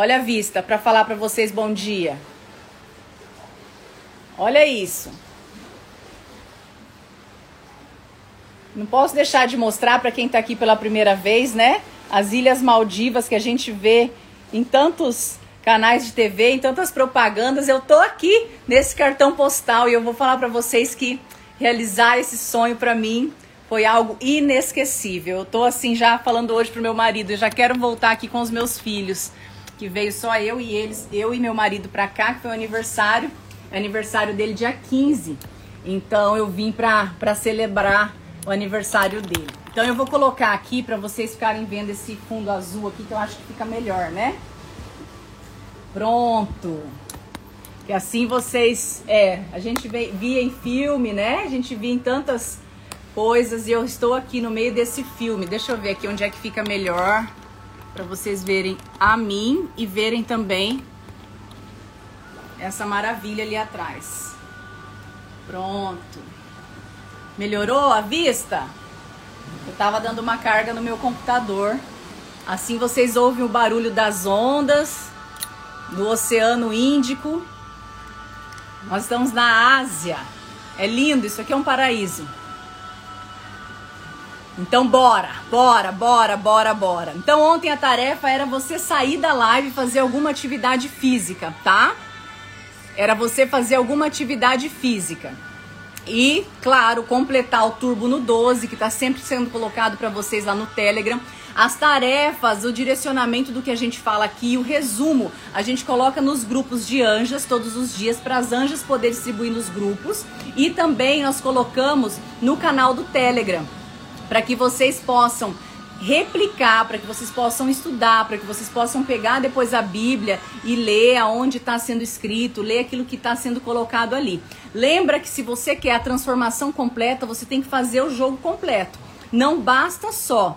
Olha a vista para falar para vocês bom dia. Olha isso. Não posso deixar de mostrar para quem está aqui pela primeira vez, né? As Ilhas Maldivas que a gente vê em tantos canais de TV, em tantas propagandas. Eu tô aqui nesse cartão postal e eu vou falar para vocês que realizar esse sonho para mim foi algo inesquecível. Eu tô assim já falando hoje pro meu marido, eu já quero voltar aqui com os meus filhos, que veio só eu e eles, eu e meu marido para cá, que foi o aniversário, aniversário dele dia 15. Então eu vim para celebrar o aniversário dele. Então eu vou colocar aqui para vocês ficarem vendo esse fundo azul aqui que eu acho que fica melhor, né? Pronto. Que assim vocês, é, a gente via em filme, né? A gente via em tantas coisas e eu estou aqui no meio desse filme. Deixa eu ver aqui onde é que fica melhor para vocês verem a mim e verem também essa maravilha ali atrás. Pronto. Melhorou a vista? Eu tava dando uma carga no meu computador. Assim vocês ouvem o barulho das ondas no Oceano Índico. Nós estamos na Ásia. É lindo, isso aqui é um paraíso. Então bora, bora, bora, bora, bora. Então ontem a tarefa era você sair da live e fazer alguma atividade física, tá? Era você fazer alguma atividade física. E, claro, completar o turbo no 12, que está sempre sendo colocado para vocês lá no Telegram as tarefas, o direcionamento do que a gente fala aqui, o resumo, a gente coloca nos grupos de anjas todos os dias para as anjas poderem distribuir nos grupos e também nós colocamos no canal do Telegram para que vocês possam replicar, para que vocês possam estudar, para que vocês possam pegar depois a Bíblia e ler aonde está sendo escrito, ler aquilo que está sendo colocado ali. Lembra que se você quer a transformação completa, você tem que fazer o jogo completo. Não basta só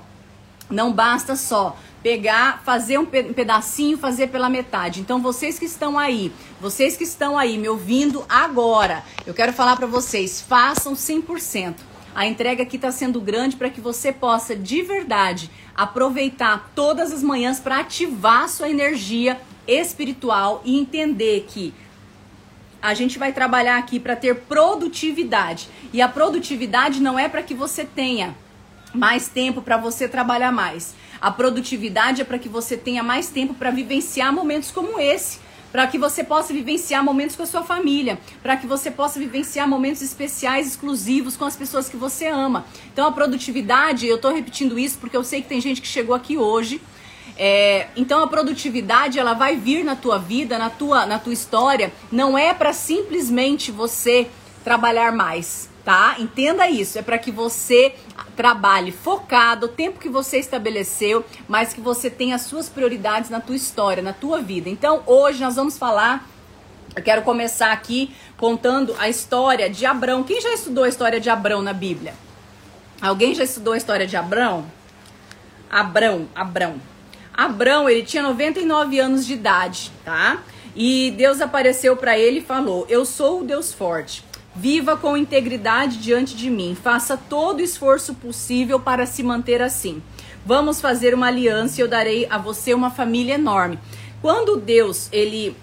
não basta só pegar, fazer um pedacinho, fazer pela metade. Então, vocês que estão aí, vocês que estão aí me ouvindo agora, eu quero falar para vocês, façam 100%. A entrega aqui está sendo grande para que você possa de verdade aproveitar todas as manhãs para ativar sua energia espiritual e entender que a gente vai trabalhar aqui para ter produtividade. E a produtividade não é para que você tenha mais tempo para você trabalhar mais. A produtividade é para que você tenha mais tempo para vivenciar momentos como esse, para que você possa vivenciar momentos com a sua família, para que você possa vivenciar momentos especiais, exclusivos com as pessoas que você ama. Então a produtividade, eu estou repetindo isso porque eu sei que tem gente que chegou aqui hoje. É, então a produtividade ela vai vir na tua vida, na tua, na tua história, não é para simplesmente você trabalhar mais tá? Entenda isso, é para que você trabalhe focado, o tempo que você estabeleceu, mas que você tenha as suas prioridades na tua história, na tua vida. Então, hoje nós vamos falar eu quero começar aqui contando a história de Abrão. Quem já estudou a história de Abrão na Bíblia? Alguém já estudou a história de Abrão? Abrão, Abrão. Abrão, ele tinha 99 anos de idade, tá? E Deus apareceu para ele e falou: "Eu sou o Deus forte. Viva com integridade diante de mim. Faça todo o esforço possível para se manter assim. Vamos fazer uma aliança e eu darei a você uma família enorme. Quando Deus, ele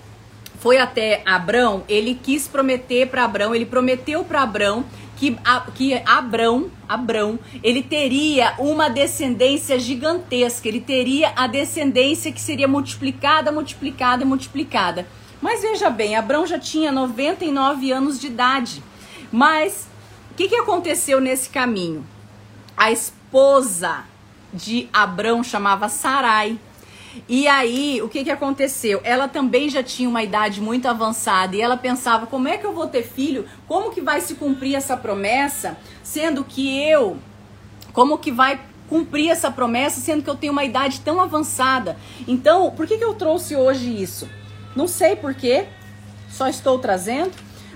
foi até Abrão, ele quis prometer para Abrão, ele prometeu para Abrão que, que Abrão, Abrão, ele teria uma descendência gigantesca, ele teria a descendência que seria multiplicada, multiplicada, multiplicada. Mas veja bem, Abraão já tinha 99 anos de idade. Mas o que, que aconteceu nesse caminho? A esposa de Abraão chamava Sarai. E aí, o que, que aconteceu? Ela também já tinha uma idade muito avançada e ela pensava: como é que eu vou ter filho? Como que vai se cumprir essa promessa, sendo que eu, como que vai cumprir essa promessa, sendo que eu tenho uma idade tão avançada? Então, por que, que eu trouxe hoje isso? Não sei porquê, só estou trazendo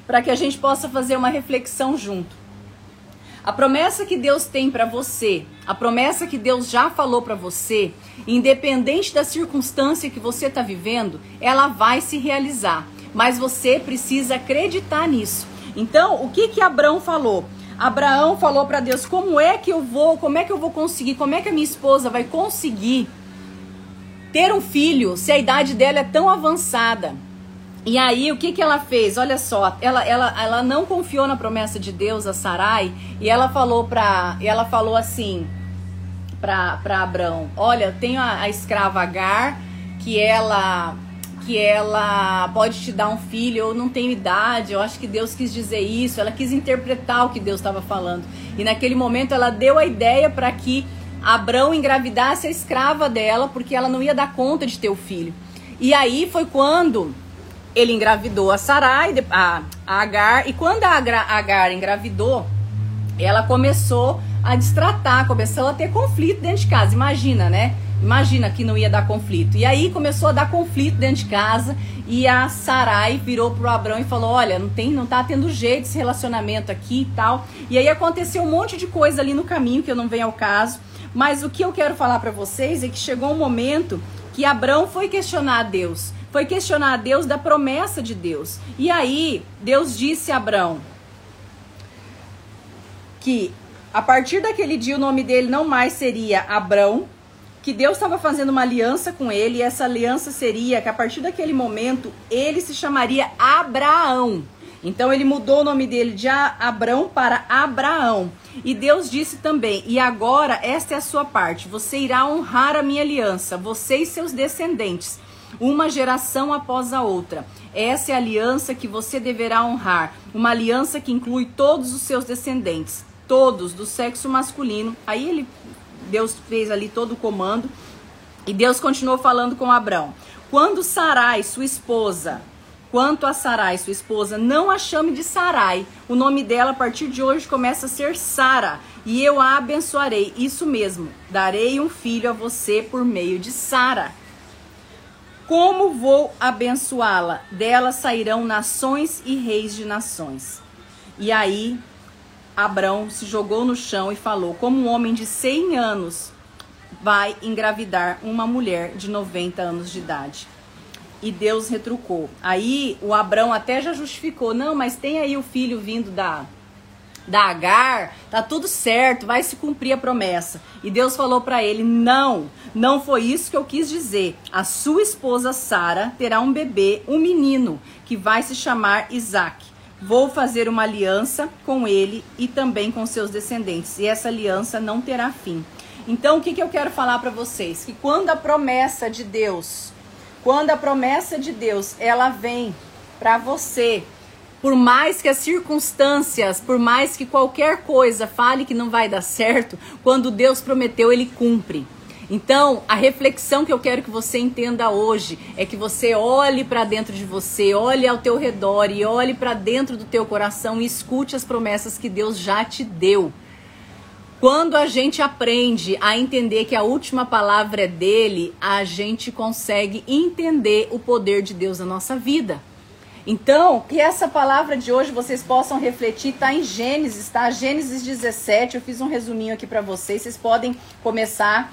para que a gente possa fazer uma reflexão junto. A promessa que Deus tem para você, a promessa que Deus já falou para você, independente da circunstância que você está vivendo, ela vai se realizar. Mas você precisa acreditar nisso. Então, o que que Abraão falou? Abraão falou para Deus: como é que eu vou, como é que eu vou conseguir, como é que a minha esposa vai conseguir ter um filho se a idade dela é tão avançada. E aí, o que, que ela fez? Olha só, ela, ela, ela não confiou na promessa de Deus a Sarai e ela falou para ela falou assim para Abraão: Olha, tenho a, a escrava Agar que ela que ela pode te dar um filho, eu não tenho idade, eu acho que Deus quis dizer isso, ela quis interpretar o que Deus estava falando. E naquele momento ela deu a ideia para que Abrão engravidasse a escrava dela, porque ela não ia dar conta de ter o filho. E aí foi quando ele engravidou a Sarai, a, Agar, e quando a Agar engravidou, ela começou a destratar, começou a ter conflito dentro de casa. Imagina, né? Imagina que não ia dar conflito. E aí começou a dar conflito dentro de casa e a Sarai virou pro Abrão e falou: "Olha, não tem, não tá tendo jeito esse relacionamento aqui e tal". E aí aconteceu um monte de coisa ali no caminho que eu não venho ao caso, mas o que eu quero falar para vocês é que chegou um momento que Abrão foi questionar a Deus, foi questionar a Deus da promessa de Deus. E aí Deus disse a Abrão que a partir daquele dia o nome dele não mais seria Abrão, que Deus estava fazendo uma aliança com ele, e essa aliança seria que a partir daquele momento ele se chamaria Abraão. Então ele mudou o nome dele de Abrão para Abraão. E Deus disse também: E agora esta é a sua parte: você irá honrar a minha aliança, você e seus descendentes, uma geração após a outra. Essa é a aliança que você deverá honrar, uma aliança que inclui todos os seus descendentes, todos do sexo masculino. Aí ele Deus fez ali todo o comando. E Deus continuou falando com Abraão. Quando Sarai, sua esposa, quanto a Sarai, sua esposa, não a chame de Sarai. O nome dela a partir de hoje começa a ser Sara, e eu a abençoarei. Isso mesmo, darei um filho a você por meio de Sara. Como vou abençoá-la? Dela sairão nações e reis de nações. E aí Abrão se jogou no chão e falou: Como um homem de 100 anos vai engravidar uma mulher de 90 anos de idade? E Deus retrucou. Aí o Abrão até já justificou: Não, mas tem aí o filho vindo da da Agar, tá tudo certo, vai se cumprir a promessa. E Deus falou para ele: "Não, não foi isso que eu quis dizer. A sua esposa Sara terá um bebê, um menino, que vai se chamar Isaac. Vou fazer uma aliança com ele e também com seus descendentes, e essa aliança não terá fim. Então, o que, que eu quero falar para vocês? Que quando a promessa de Deus, quando a promessa de Deus, ela vem para você, por mais que as circunstâncias, por mais que qualquer coisa fale que não vai dar certo, quando Deus prometeu, ele cumpre. Então, a reflexão que eu quero que você entenda hoje é que você olhe para dentro de você, olhe ao teu redor e olhe para dentro do teu coração e escute as promessas que Deus já te deu. Quando a gente aprende a entender que a última palavra é dele, a gente consegue entender o poder de Deus na nossa vida. Então, que essa palavra de hoje vocês possam refletir, tá em Gênesis, tá? Gênesis 17, eu fiz um resuminho aqui para vocês, vocês podem começar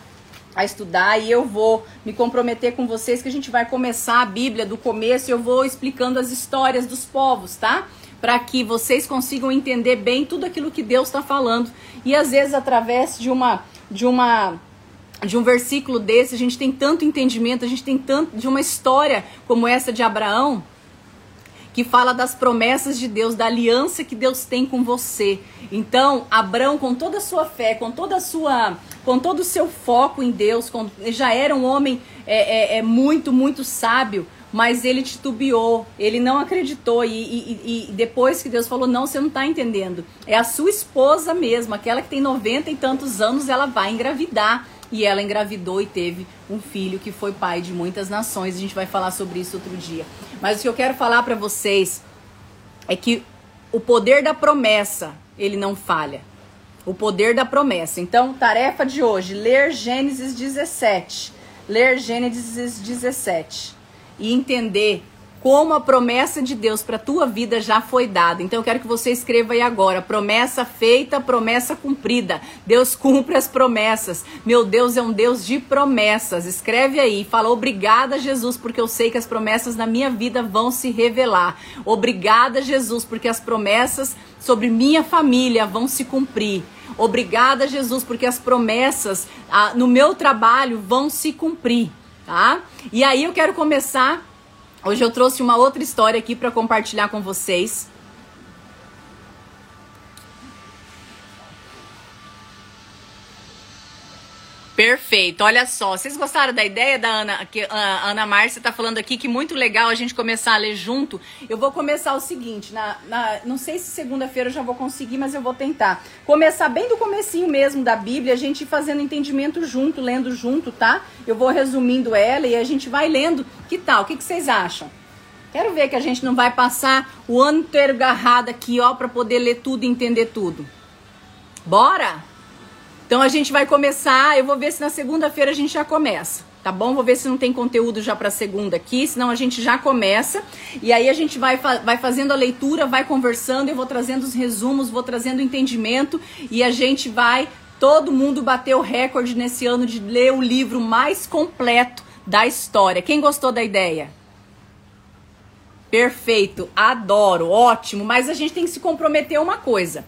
a estudar e eu vou me comprometer com vocês que a gente vai começar a Bíblia do começo e eu vou explicando as histórias dos povos, tá? Para que vocês consigam entender bem tudo aquilo que Deus está falando e às vezes através de uma de uma de um versículo desse a gente tem tanto entendimento, a gente tem tanto de uma história como essa de Abraão que fala das promessas de Deus, da aliança que Deus tem com você. Então, Abraão, com toda a sua fé, com toda a sua, com todo o seu foco em Deus, com, já era um homem é, é, é muito, muito sábio, mas ele titubeou, ele não acreditou. E, e, e, depois que Deus falou: Não, você não está entendendo. É a sua esposa mesmo, aquela que tem 90 e tantos anos, ela vai engravidar. E ela engravidou e teve um filho que foi pai de muitas nações. A gente vai falar sobre isso outro dia. Mas o que eu quero falar para vocês é que o poder da promessa, ele não falha. O poder da promessa. Então, tarefa de hoje, ler Gênesis 17. Ler Gênesis 17 e entender como a promessa de Deus para tua vida já foi dada. Então eu quero que você escreva aí agora: promessa feita, promessa cumprida. Deus cumpre as promessas. Meu Deus é um Deus de promessas. Escreve aí, fala obrigada Jesus, porque eu sei que as promessas na minha vida vão se revelar. Obrigada Jesus, porque as promessas sobre minha família vão se cumprir. Obrigada Jesus, porque as promessas ah, no meu trabalho vão se cumprir. Tá? E aí eu quero começar. Hoje eu trouxe uma outra história aqui para compartilhar com vocês. Perfeito. Olha só, vocês gostaram da ideia da Ana, que a Ana Márcia está falando aqui que muito legal a gente começar a ler junto. Eu vou começar o seguinte, na, na não sei se segunda-feira eu já vou conseguir, mas eu vou tentar. Começar bem do comecinho mesmo da Bíblia, a gente fazendo entendimento junto, lendo junto, tá? Eu vou resumindo ela e a gente vai lendo. Que tal? O que, que vocês acham? Quero ver que a gente não vai passar o ano inteiro agarrado aqui, ó, para poder ler tudo e entender tudo. Bora? Então a gente vai começar, eu vou ver se na segunda-feira a gente já começa, tá bom? Vou ver se não tem conteúdo já para segunda aqui, senão a gente já começa. E aí a gente vai, vai fazendo a leitura, vai conversando, eu vou trazendo os resumos, vou trazendo o entendimento e a gente vai todo mundo bater o recorde nesse ano de ler o livro mais completo da história. Quem gostou da ideia? Perfeito, adoro, ótimo, mas a gente tem que se comprometer uma coisa.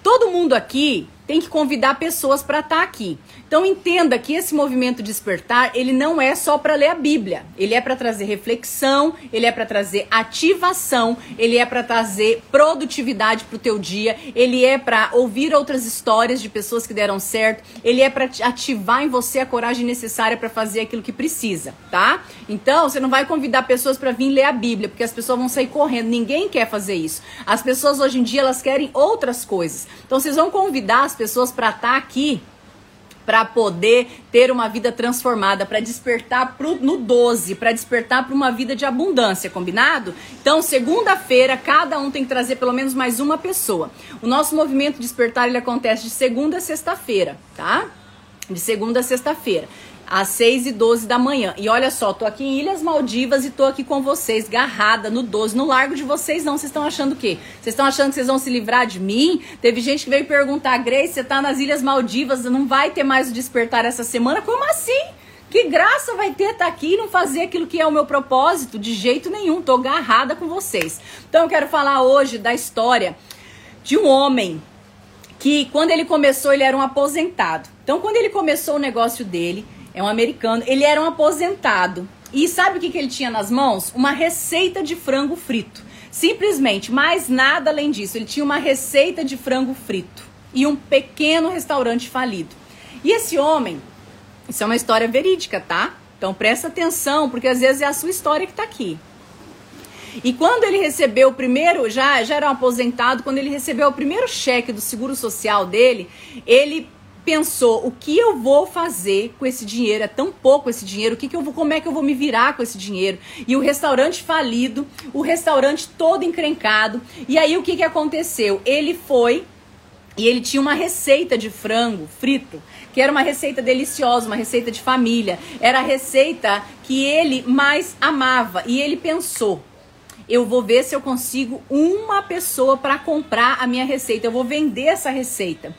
Todo mundo aqui tem que convidar pessoas para estar tá aqui. Então entenda que esse movimento despertar, ele não é só para ler a Bíblia. Ele é para trazer reflexão, ele é para trazer ativação, ele é para trazer produtividade para o teu dia, ele é para ouvir outras histórias de pessoas que deram certo, ele é para ativar em você a coragem necessária para fazer aquilo que precisa, tá? Então, você não vai convidar pessoas para vir ler a Bíblia, porque as pessoas vão sair correndo. Ninguém quer fazer isso. As pessoas hoje em dia elas querem outras coisas. Então, vocês vão convidar as pessoas para estar tá aqui para poder ter uma vida transformada, para despertar pro, no 12, para despertar para uma vida de abundância, combinado? Então, segunda-feira, cada um tem que trazer pelo menos mais uma pessoa. O nosso movimento despertar ele acontece de segunda a sexta-feira, tá? De segunda a sexta-feira às 6 e 12 da manhã. E olha só, tô aqui em Ilhas Maldivas e tô aqui com vocês, garrada no 12. No largo de vocês, não. Vocês estão achando o quê? Vocês estão achando que vocês vão se livrar de mim? Teve gente que veio perguntar, Grace, você tá nas Ilhas Maldivas, não vai ter mais o despertar essa semana? Como assim? Que graça vai ter estar tá aqui e não fazer aquilo que é o meu propósito? De jeito nenhum, tô agarrada com vocês. Então eu quero falar hoje da história de um homem que quando ele começou, ele era um aposentado. Então quando ele começou o negócio dele, é um americano. Ele era um aposentado. E sabe o que, que ele tinha nas mãos? Uma receita de frango frito. Simplesmente, mais nada além disso. Ele tinha uma receita de frango frito e um pequeno restaurante falido. E esse homem, isso é uma história verídica, tá? Então presta atenção, porque às vezes é a sua história que está aqui. E quando ele recebeu o primeiro, já, já era um aposentado, quando ele recebeu o primeiro cheque do seguro social dele, ele pensou o que eu vou fazer com esse dinheiro? É tão pouco esse dinheiro, o que, que eu vou, como é que eu vou me virar com esse dinheiro? E o restaurante falido, o restaurante todo encrencado. E aí o que, que aconteceu? Ele foi e ele tinha uma receita de frango frito, que era uma receita deliciosa, uma receita de família. Era a receita que ele mais amava. E ele pensou: eu vou ver se eu consigo uma pessoa para comprar a minha receita. Eu vou vender essa receita.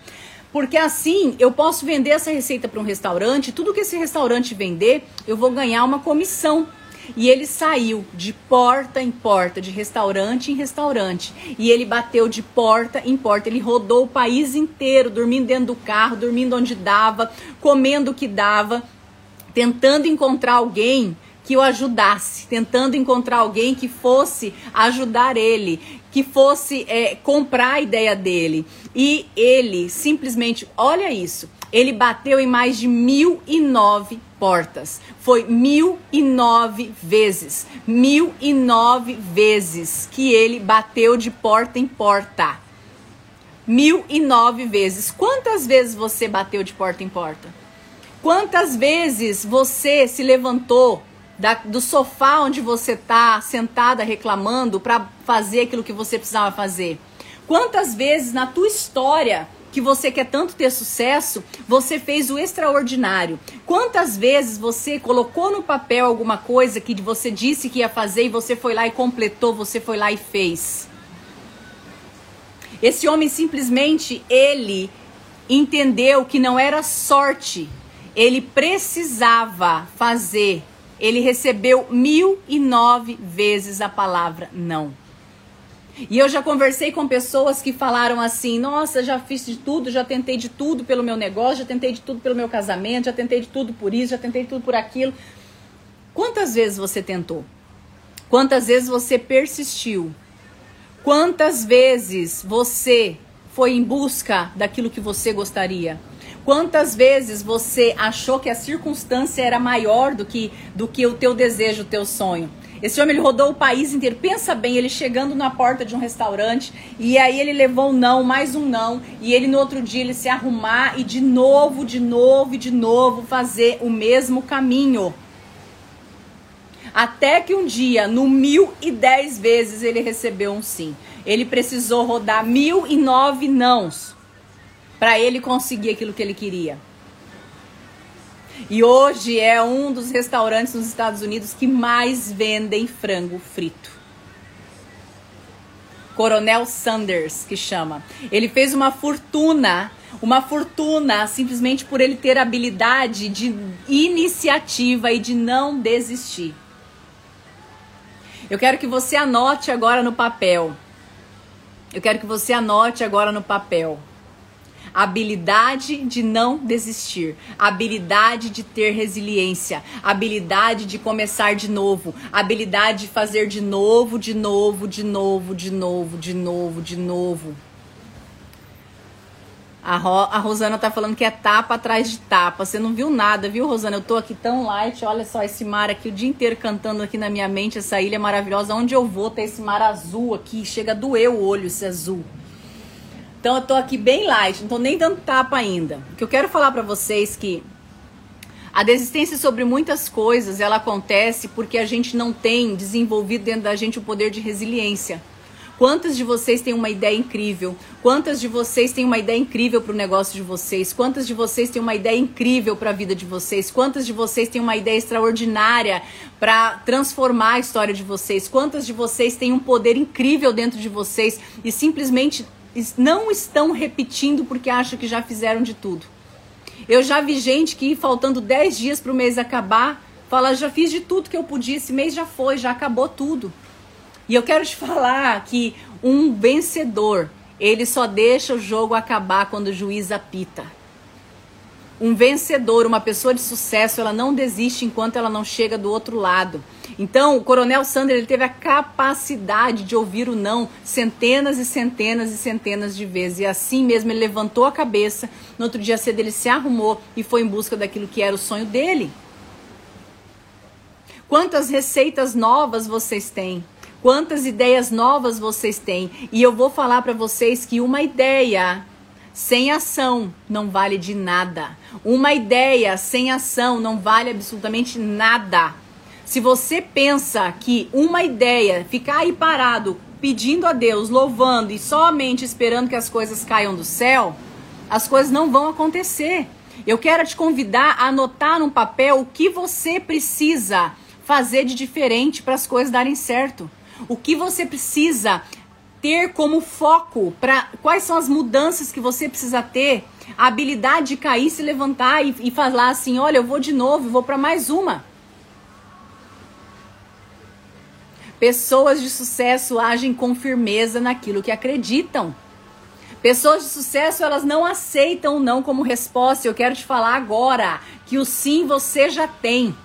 Porque assim eu posso vender essa receita para um restaurante, tudo que esse restaurante vender, eu vou ganhar uma comissão. E ele saiu de porta em porta, de restaurante em restaurante. E ele bateu de porta em porta. Ele rodou o país inteiro, dormindo dentro do carro, dormindo onde dava, comendo o que dava, tentando encontrar alguém que o ajudasse, tentando encontrar alguém que fosse ajudar ele, que fosse é, comprar a ideia dele. E ele simplesmente, olha isso, ele bateu em mais de mil e nove portas. Foi mil e nove vezes, mil e nove vezes que ele bateu de porta em porta. Mil e nove vezes. Quantas vezes você bateu de porta em porta? Quantas vezes você se levantou da, do sofá onde você está sentada reclamando para fazer aquilo que você precisava fazer? Quantas vezes na tua história que você quer tanto ter sucesso, você fez o extraordinário? Quantas vezes você colocou no papel alguma coisa que você disse que ia fazer e você foi lá e completou, você foi lá e fez? Esse homem simplesmente ele entendeu que não era sorte, ele precisava fazer ele recebeu mil e nove vezes a palavra não. E eu já conversei com pessoas que falaram assim: nossa, já fiz de tudo, já tentei de tudo pelo meu negócio, já tentei de tudo pelo meu casamento, já tentei de tudo por isso, já tentei de tudo por aquilo. Quantas vezes você tentou? Quantas vezes você persistiu? Quantas vezes você foi em busca daquilo que você gostaria? Quantas vezes você achou que a circunstância era maior do que, do que o teu desejo, o teu sonho? Esse homem ele rodou o país inteiro. Pensa bem, ele chegando na porta de um restaurante e aí ele levou um não, mais um não, e ele no outro dia ele se arrumar e de novo, de novo e de novo fazer o mesmo caminho. Até que um dia, no mil e dez vezes, ele recebeu um sim. Ele precisou rodar mil e nove nãos para ele conseguir aquilo que ele queria. E hoje é um dos restaurantes nos Estados Unidos que mais vendem frango frito. Coronel Sanders, que chama. Ele fez uma fortuna, uma fortuna simplesmente por ele ter habilidade de iniciativa e de não desistir. Eu quero que você anote agora no papel. Eu quero que você anote agora no papel habilidade de não desistir, habilidade de ter resiliência, habilidade de começar de novo, habilidade de fazer de novo, de novo, de novo, de novo, de novo, de novo. A, Ro, a Rosana tá falando que é tapa atrás de tapa. Você não viu nada, viu, Rosana? Eu tô aqui tão light. Olha só esse mar aqui o dia inteiro cantando aqui na minha mente. Essa ilha maravilhosa. Onde eu vou, tem esse mar azul aqui. Chega a doer o olho esse azul. Então eu tô aqui bem light, não tô nem dando tapa ainda. O que eu quero falar para vocês que a desistência sobre muitas coisas, ela acontece porque a gente não tem desenvolvido dentro da gente o poder de resiliência. Quantas de vocês têm uma ideia incrível? Quantas de vocês têm uma ideia incrível para o negócio de vocês? Quantas de vocês têm uma ideia incrível para a vida de vocês? Quantas de vocês têm uma ideia extraordinária para transformar a história de vocês? Quantas de vocês têm um poder incrível dentro de vocês e simplesmente não estão repetindo porque acham que já fizeram de tudo. Eu já vi gente que, faltando 10 dias para o mês acabar, fala: já fiz de tudo que eu podia, esse mês já foi, já acabou tudo. E eu quero te falar que um vencedor, ele só deixa o jogo acabar quando o juiz apita. Um vencedor, uma pessoa de sucesso, ela não desiste enquanto ela não chega do outro lado. Então, o Coronel Sanders ele teve a capacidade de ouvir o não centenas e centenas e centenas de vezes. E assim mesmo ele levantou a cabeça, no outro dia cedo ele se arrumou e foi em busca daquilo que era o sonho dele. Quantas receitas novas vocês têm? Quantas ideias novas vocês têm? E eu vou falar para vocês que uma ideia sem ação não vale de nada. Uma ideia sem ação não vale absolutamente nada. Se você pensa que uma ideia, ficar aí parado, pedindo a Deus, louvando e somente esperando que as coisas caiam do céu, as coisas não vão acontecer. Eu quero te convidar a anotar num papel o que você precisa fazer de diferente para as coisas darem certo. O que você precisa ter como foco para quais são as mudanças que você precisa ter, a habilidade de cair, se levantar e, e falar assim, olha, eu vou de novo, vou para mais uma. Pessoas de sucesso agem com firmeza naquilo que acreditam. Pessoas de sucesso, elas não aceitam o não como resposta. Eu quero te falar agora que o sim você já tem.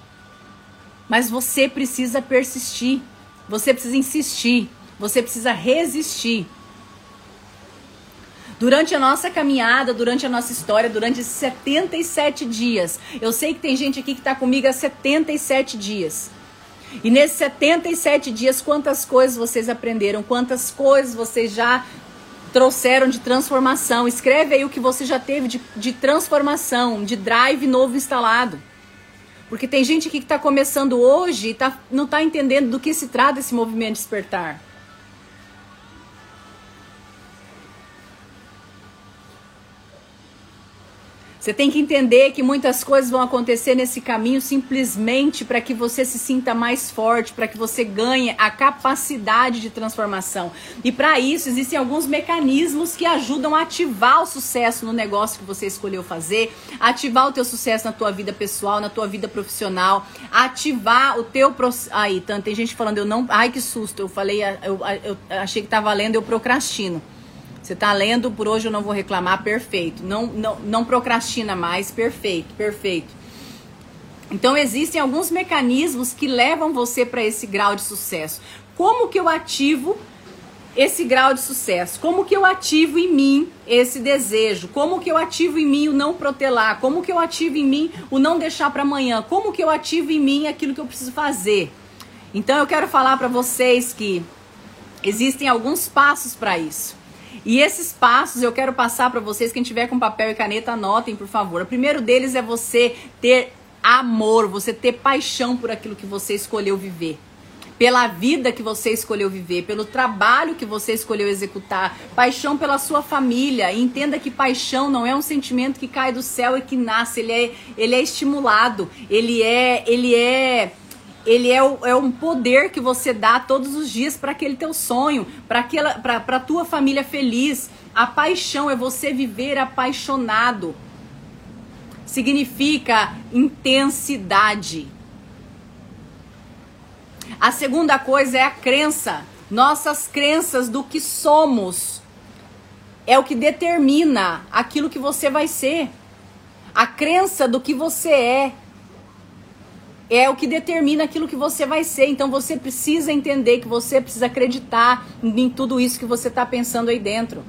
Mas você precisa persistir. Você precisa insistir. Você precisa resistir. Durante a nossa caminhada, durante a nossa história, durante esses 77 dias, eu sei que tem gente aqui que está comigo há 77 dias. E nesses 77 dias, quantas coisas vocês aprenderam, quantas coisas vocês já trouxeram de transformação. Escreve aí o que você já teve de, de transformação, de drive novo instalado. Porque tem gente aqui que está começando hoje e tá, não está entendendo do que se trata esse movimento despertar. Você tem que entender que muitas coisas vão acontecer nesse caminho simplesmente para que você se sinta mais forte, para que você ganhe a capacidade de transformação. E para isso existem alguns mecanismos que ajudam a ativar o sucesso no negócio que você escolheu fazer, ativar o teu sucesso na tua vida pessoal, na tua vida profissional, ativar o teu aí, tanto tem gente falando eu não, ai que susto, eu falei, eu, eu, eu achei que estava lendo, eu procrastino. Você está lendo, por hoje eu não vou reclamar, perfeito. Não, não, não procrastina mais, perfeito, perfeito. Então existem alguns mecanismos que levam você para esse grau de sucesso. Como que eu ativo esse grau de sucesso? Como que eu ativo em mim esse desejo? Como que eu ativo em mim o não protelar? Como que eu ativo em mim o não deixar para amanhã? Como que eu ativo em mim aquilo que eu preciso fazer? Então eu quero falar para vocês que existem alguns passos para isso. E esses passos eu quero passar para vocês, quem tiver com papel e caneta, anotem, por favor. O primeiro deles é você ter amor, você ter paixão por aquilo que você escolheu viver. Pela vida que você escolheu viver, pelo trabalho que você escolheu executar, paixão pela sua família. E entenda que paixão não é um sentimento que cai do céu e que nasce, ele é, ele é estimulado, ele é, ele é ele é, o, é um poder que você dá todos os dias para aquele teu sonho, para aquela para tua família feliz. A paixão é você viver apaixonado. Significa intensidade. A segunda coisa é a crença. Nossas crenças do que somos é o que determina aquilo que você vai ser. A crença do que você é é o que determina aquilo que você vai ser. Então você precisa entender que você precisa acreditar em tudo isso que você está pensando aí dentro.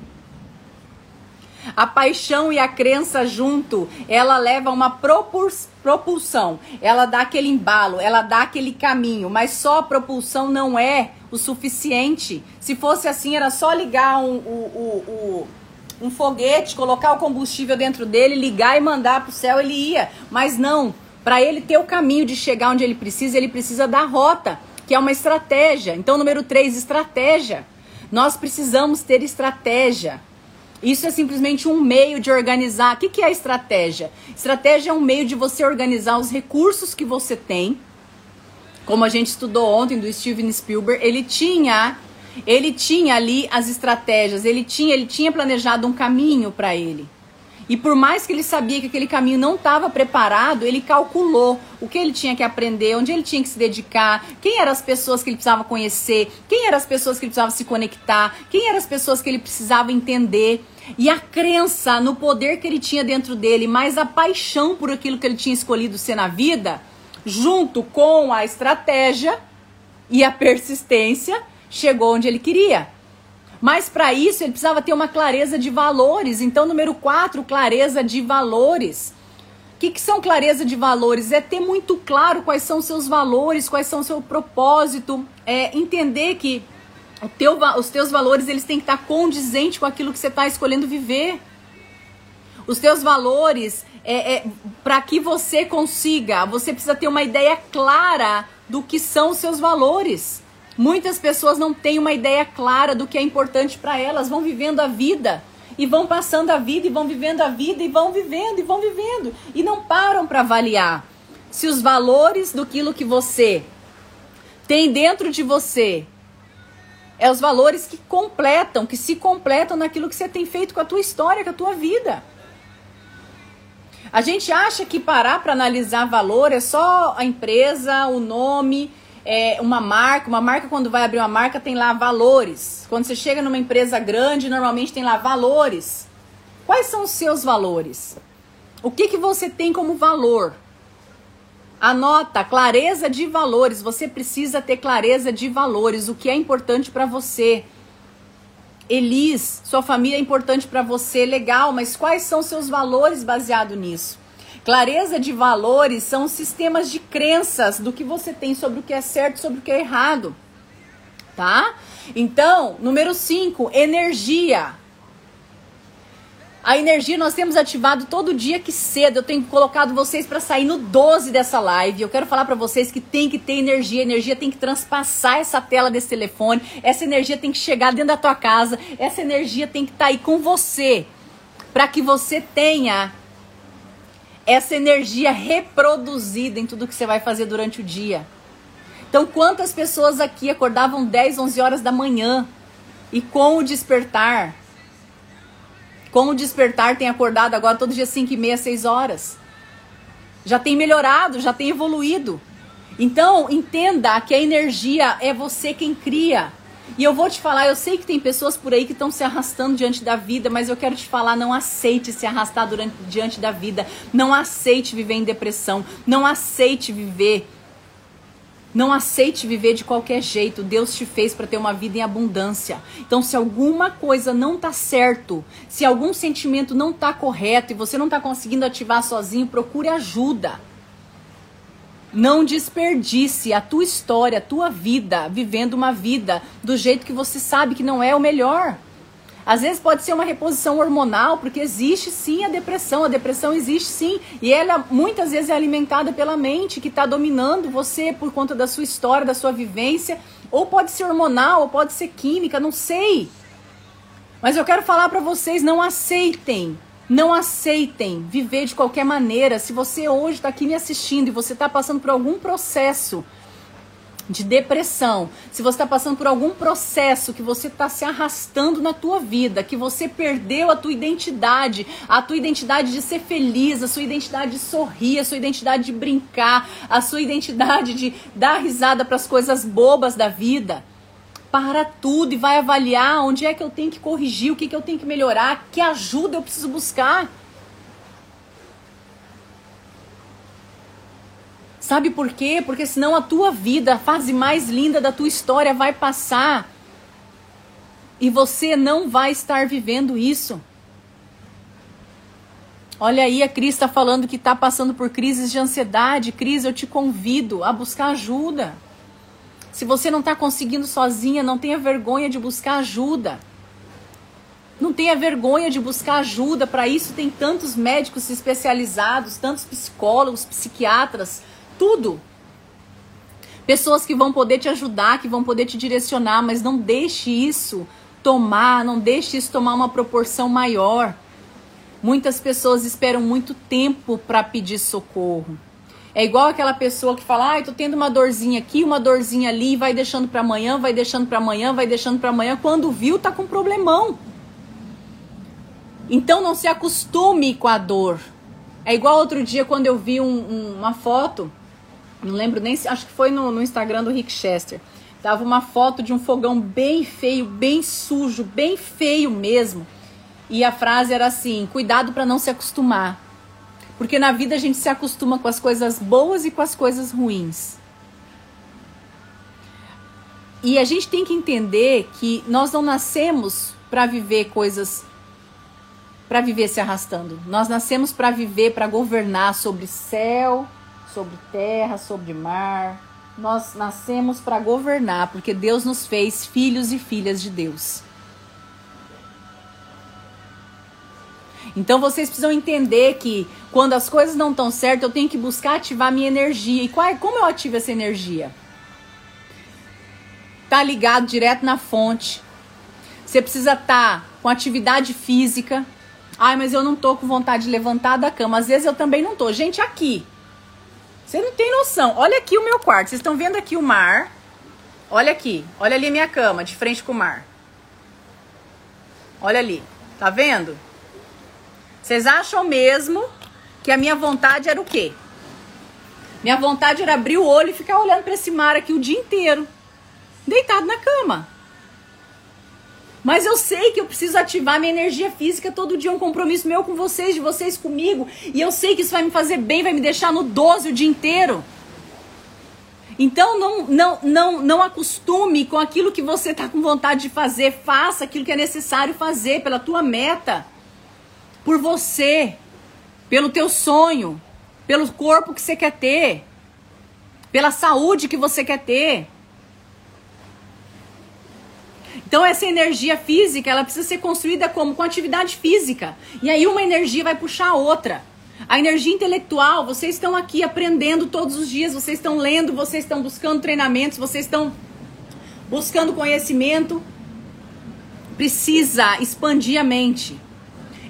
A paixão e a crença junto, ela leva uma propulsão, ela dá aquele embalo, ela dá aquele caminho, mas só a propulsão não é o suficiente. Se fosse assim, era só ligar um, um, um, um foguete, colocar o combustível dentro dele, ligar e mandar para o céu, ele ia. Mas não, para ele ter o caminho de chegar onde ele precisa, ele precisa da rota, que é uma estratégia. Então, número 3, estratégia. Nós precisamos ter estratégia. Isso é simplesmente um meio de organizar. O que, que é estratégia? Estratégia é um meio de você organizar os recursos que você tem. Como a gente estudou ontem do Steven Spielberg, ele tinha, ele tinha ali as estratégias, ele tinha, ele tinha planejado um caminho para ele. E por mais que ele sabia que aquele caminho não estava preparado, ele calculou o que ele tinha que aprender, onde ele tinha que se dedicar, quem eram as pessoas que ele precisava conhecer, quem eram as pessoas que ele precisava se conectar, quem eram as pessoas que ele precisava entender. E a crença no poder que ele tinha dentro dele, mais a paixão por aquilo que ele tinha escolhido ser na vida, junto com a estratégia e a persistência, chegou onde ele queria. Mas para isso ele precisava ter uma clareza de valores. Então, número 4, clareza de valores. O que, que são clareza de valores? É ter muito claro quais são os seus valores, quais são seu propósito, é entender que teu, os teus valores eles têm que estar condizentes com aquilo que você está escolhendo viver. Os teus valores, é, é para que você consiga, você precisa ter uma ideia clara do que são os seus valores. Muitas pessoas não têm uma ideia clara do que é importante para elas, vão vivendo a vida e vão passando a vida e vão vivendo a vida e vão vivendo e vão vivendo e não param para avaliar se os valores do que você tem dentro de você é os valores que completam, que se completam naquilo que você tem feito com a tua história, com a tua vida. A gente acha que parar para analisar valor é só a empresa, o nome, é, uma marca. Uma marca, quando vai abrir uma marca, tem lá valores. Quando você chega numa empresa grande, normalmente tem lá valores. Quais são os seus valores? O que, que você tem como valor? Anota, clareza de valores. Você precisa ter clareza de valores. O que é importante para você? Elis, sua família é importante para você, legal, mas quais são seus valores baseado nisso? Clareza de valores são sistemas de crenças do que você tem sobre o que é certo, sobre o que é errado. Tá? Então, número 5, energia. A energia nós temos ativado todo dia que cedo. Eu tenho colocado vocês para sair no 12 dessa live. Eu quero falar para vocês que tem que ter energia. A energia tem que transpassar essa tela desse telefone. Essa energia tem que chegar dentro da tua casa. Essa energia tem que estar tá aí com você. Para que você tenha essa energia reproduzida em tudo que você vai fazer durante o dia. Então, quantas pessoas aqui acordavam 10, 11 horas da manhã e com o despertar, com o despertar tem acordado agora todo dia 5 e meia, 6 horas. Já tem melhorado, já tem evoluído. Então, entenda que a energia é você quem cria. E eu vou te falar, eu sei que tem pessoas por aí que estão se arrastando diante da vida, mas eu quero te falar, não aceite se arrastar durante, diante da vida. Não aceite viver em depressão. Não aceite viver. Não aceite viver de qualquer jeito. Deus te fez para ter uma vida em abundância. Então, se alguma coisa não tá certo, se algum sentimento não tá correto e você não tá conseguindo ativar sozinho, procure ajuda. Não desperdice a tua história, a tua vida, vivendo uma vida do jeito que você sabe que não é o melhor. Às vezes pode ser uma reposição hormonal, porque existe sim a depressão. A depressão existe sim. E ela muitas vezes é alimentada pela mente que está dominando você por conta da sua história, da sua vivência. Ou pode ser hormonal, ou pode ser química, não sei. Mas eu quero falar para vocês: não aceitem não aceitem viver de qualquer maneira. Se você hoje está aqui me assistindo e você está passando por algum processo de depressão, se você está passando por algum processo que você está se arrastando na tua vida, que você perdeu a tua identidade, a tua identidade de ser feliz, a sua identidade de sorrir, a sua identidade de brincar, a sua identidade de dar risada para as coisas bobas da vida para tudo e vai avaliar onde é que eu tenho que corrigir, o que, que eu tenho que melhorar, que ajuda eu preciso buscar. Sabe por quê? Porque senão a tua vida, a fase mais linda da tua história vai passar e você não vai estar vivendo isso. Olha aí, a Cris está falando que está passando por crises de ansiedade. Cris, eu te convido a buscar ajuda. Se você não está conseguindo sozinha, não tenha vergonha de buscar ajuda. Não tenha vergonha de buscar ajuda. Para isso tem tantos médicos especializados, tantos psicólogos, psiquiatras, tudo. Pessoas que vão poder te ajudar, que vão poder te direcionar, mas não deixe isso tomar, não deixe isso tomar uma proporção maior. Muitas pessoas esperam muito tempo para pedir socorro. É igual aquela pessoa que fala: "Ai, ah, tô tendo uma dorzinha aqui, uma dorzinha ali", vai deixando para amanhã, vai deixando para amanhã, vai deixando para amanhã, quando viu tá com problemão. Então não se acostume com a dor. É igual outro dia quando eu vi um, um, uma foto, não lembro nem se, acho que foi no, no Instagram do Rick Chester. Tava uma foto de um fogão bem feio, bem sujo, bem feio mesmo. E a frase era assim: cuidado para não se acostumar. Porque na vida a gente se acostuma com as coisas boas e com as coisas ruins. E a gente tem que entender que nós não nascemos para viver coisas para viver se arrastando. Nós nascemos para viver, para governar sobre céu, sobre terra, sobre mar. Nós nascemos para governar, porque Deus nos fez filhos e filhas de Deus. Então vocês precisam entender que quando as coisas não estão certas, eu tenho que buscar ativar minha energia. E qual é, como eu ativo essa energia? Tá ligado direto na fonte. Você precisa estar tá com atividade física. Ai, mas eu não tô com vontade de levantar da cama. Às vezes eu também não tô. Gente, aqui. Você não tem noção. Olha aqui o meu quarto. Vocês estão vendo aqui o mar. Olha aqui. Olha ali a minha cama, de frente com o mar. Olha ali. Tá vendo? Vocês acham mesmo que a minha vontade era o quê? Minha vontade era abrir o olho e ficar olhando para esse mar aqui o dia inteiro, deitado na cama. Mas eu sei que eu preciso ativar minha energia física todo dia, um compromisso meu com vocês, de vocês comigo. E eu sei que isso vai me fazer bem, vai me deixar no 12 o dia inteiro. Então não, não, não, não acostume com aquilo que você está com vontade de fazer. Faça aquilo que é necessário fazer pela tua meta por você, pelo teu sonho, pelo corpo que você quer ter, pela saúde que você quer ter. Então essa energia física, ela precisa ser construída como com atividade física. E aí uma energia vai puxar a outra. A energia intelectual, vocês estão aqui aprendendo todos os dias, vocês estão lendo, vocês estão buscando treinamentos, vocês estão buscando conhecimento. Precisa expandir a mente.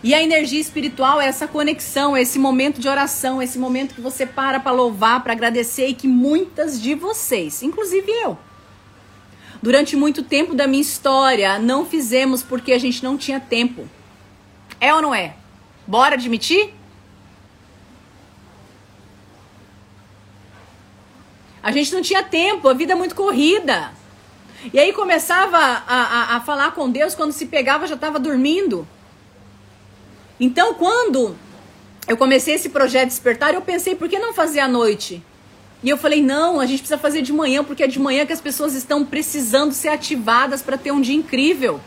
E a energia espiritual é essa conexão, é esse momento de oração, esse momento que você para para louvar, para agradecer e que muitas de vocês, inclusive eu, durante muito tempo da minha história, não fizemos porque a gente não tinha tempo. É ou não é? Bora admitir? A gente não tinha tempo, a vida é muito corrida. E aí começava a, a, a falar com Deus, quando se pegava já estava dormindo. Então, quando eu comecei esse projeto Despertar, eu pensei, por que não fazer à noite? E eu falei, não, a gente precisa fazer de manhã, porque é de manhã que as pessoas estão precisando ser ativadas para ter um dia incrível.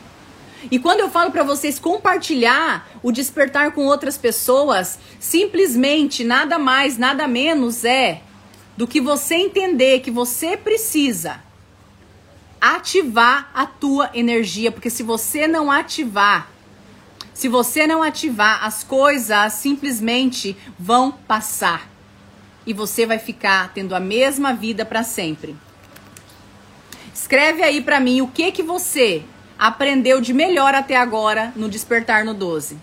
E quando eu falo para vocês compartilhar o despertar com outras pessoas, simplesmente nada mais, nada menos é do que você entender que você precisa ativar a tua energia, porque se você não ativar, se você não ativar, as coisas simplesmente vão passar. E você vai ficar tendo a mesma vida para sempre. Escreve aí para mim o que que você aprendeu de melhor até agora no despertar no 12.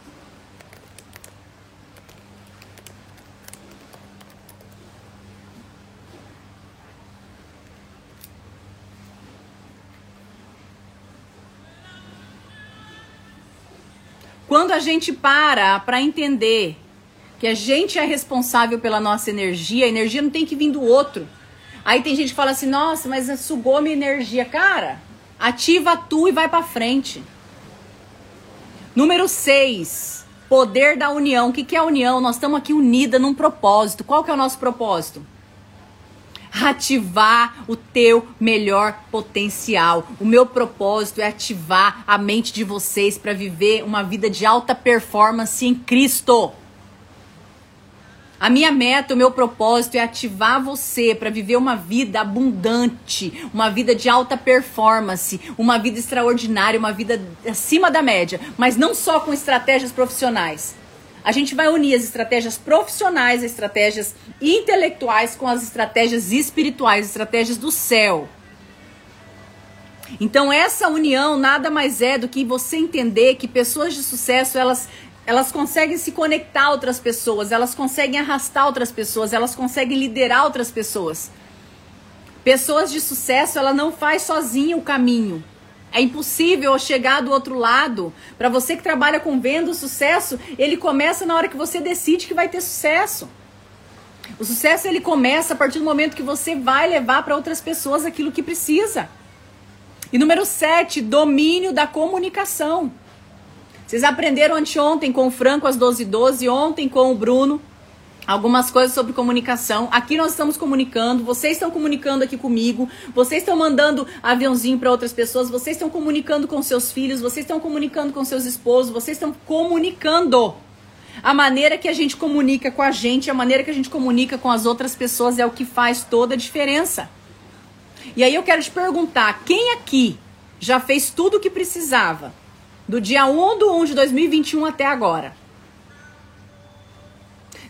Quando a gente para para entender que a gente é responsável pela nossa energia, a energia não tem que vir do outro. Aí tem gente que fala assim: "Nossa, mas sugou minha energia". Cara, ativa tu e vai para frente. Número 6, poder da união. O que, que é a união? Nós estamos aqui unida num propósito. Qual que é o nosso propósito? Ativar o teu melhor potencial. O meu propósito é ativar a mente de vocês para viver uma vida de alta performance em Cristo. A minha meta, o meu propósito é ativar você para viver uma vida abundante, uma vida de alta performance, uma vida extraordinária, uma vida acima da média, mas não só com estratégias profissionais a gente vai unir as estratégias profissionais, as estratégias intelectuais com as estratégias espirituais, estratégias do céu. Então essa união nada mais é do que você entender que pessoas de sucesso, elas elas conseguem se conectar a outras pessoas, elas conseguem arrastar outras pessoas, elas conseguem liderar outras pessoas. Pessoas de sucesso, ela não faz sozinha o caminho. É impossível chegar do outro lado. Para você que trabalha com venda, o sucesso, ele começa na hora que você decide que vai ter sucesso. O sucesso ele começa a partir do momento que você vai levar para outras pessoas aquilo que precisa. E número 7, domínio da comunicação. Vocês aprenderam anteontem com o Franco às 12h12, ontem com o Bruno algumas coisas sobre comunicação. Aqui nós estamos comunicando, vocês estão comunicando aqui comigo, vocês estão mandando aviãozinho para outras pessoas, vocês estão comunicando com seus filhos, vocês estão comunicando com seus esposos, vocês estão comunicando. A maneira que a gente comunica com a gente, a maneira que a gente comunica com as outras pessoas é o que faz toda a diferença. E aí eu quero te perguntar, quem aqui já fez tudo o que precisava do dia 1 do 1 de 2021 até agora?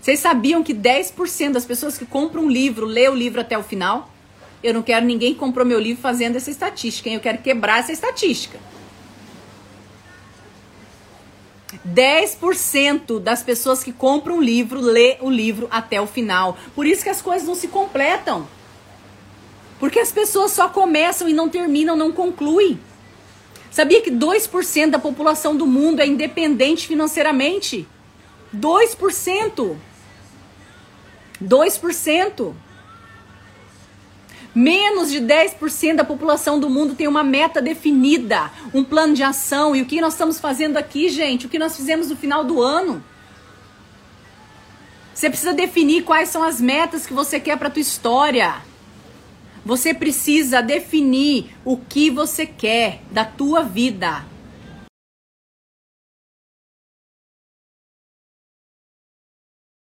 Vocês sabiam que 10% das pessoas que compram um livro lê o livro até o final? Eu não quero ninguém que comprou meu livro fazendo essa estatística, hein? Eu quero quebrar essa estatística. 10% das pessoas que compram um livro lê o livro até o final. Por isso que as coisas não se completam. Porque as pessoas só começam e não terminam, não concluem. Sabia que 2% da população do mundo é independente financeiramente? 2%. 2%. Menos de 10% da população do mundo tem uma meta definida, um plano de ação. E o que nós estamos fazendo aqui, gente? O que nós fizemos no final do ano? Você precisa definir quais são as metas que você quer para tua história. Você precisa definir o que você quer da tua vida.